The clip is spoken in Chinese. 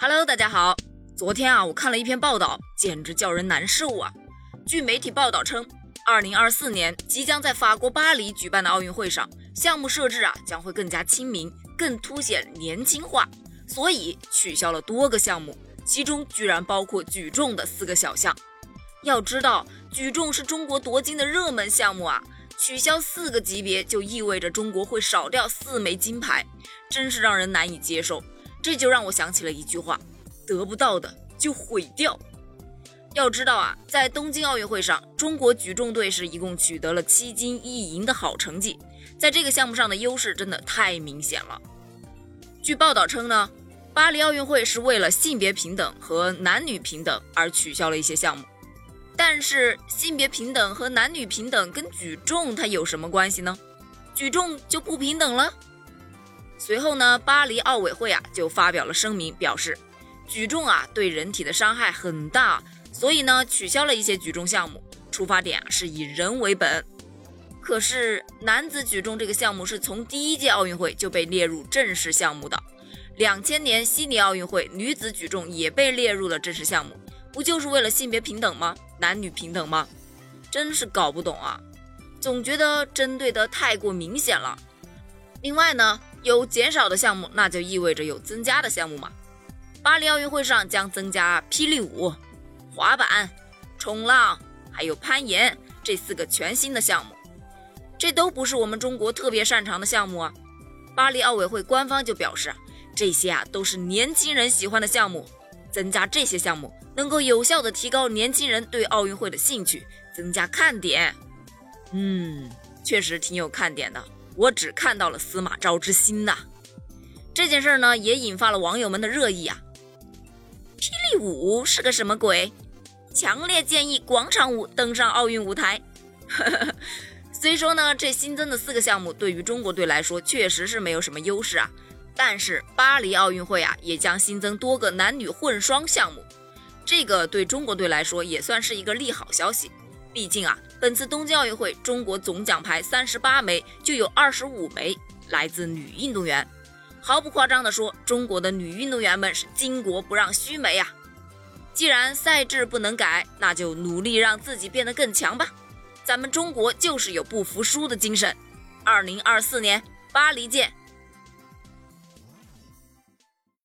Hello，大家好。昨天啊，我看了一篇报道，简直叫人难受啊。据媒体报道称，二零二四年即将在法国巴黎举办的奥运会上，项目设置啊将会更加亲民，更凸显年轻化，所以取消了多个项目，其中居然包括举重的四个小项。要知道，举重是中国夺金的热门项目啊，取消四个级别就意味着中国会少掉四枚金牌，真是让人难以接受。这就让我想起了一句话：得不到的就毁掉。要知道啊，在东京奥运会上，中国举重队是一共取得了七金一银的好成绩，在这个项目上的优势真的太明显了。据报道称呢，巴黎奥运会是为了性别平等和男女平等而取消了一些项目，但是性别平等和男女平等跟举重它有什么关系呢？举重就不平等了？随后呢，巴黎奥委会啊就发表了声明，表示举重啊对人体的伤害很大，所以呢取消了一些举重项目。出发点啊是以人为本。可是男子举重这个项目是从第一届奥运会就被列入正式项目的，两千年悉尼奥运会女子举重也被列入了正式项目，不就是为了性别平等吗？男女平等吗？真是搞不懂啊，总觉得针对的太过明显了。另外呢。有减少的项目，那就意味着有增加的项目嘛。巴黎奥运会上将增加霹雳舞、滑板、冲浪，还有攀岩这四个全新的项目。这都不是我们中国特别擅长的项目啊。巴黎奥委会官方就表示，这些啊都是年轻人喜欢的项目，增加这些项目能够有效的提高年轻人对奥运会的兴趣，增加看点。嗯，确实挺有看点的。我只看到了司马昭之心呐，这件事呢也引发了网友们的热议啊。霹雳舞是个什么鬼？强烈建议广场舞登上奥运舞台。虽说呢，这新增的四个项目对于中国队来说确实是没有什么优势啊，但是巴黎奥运会啊也将新增多个男女混双项目，这个对中国队来说也算是一个利好消息。毕竟啊，本次东京奥运会中国总奖牌三十八枚，就有二十五枚来自女运动员。毫不夸张地说，中国的女运动员们是巾帼不让须眉呀。既然赛制不能改，那就努力让自己变得更强吧。咱们中国就是有不服输的精神。二零二四年巴黎见。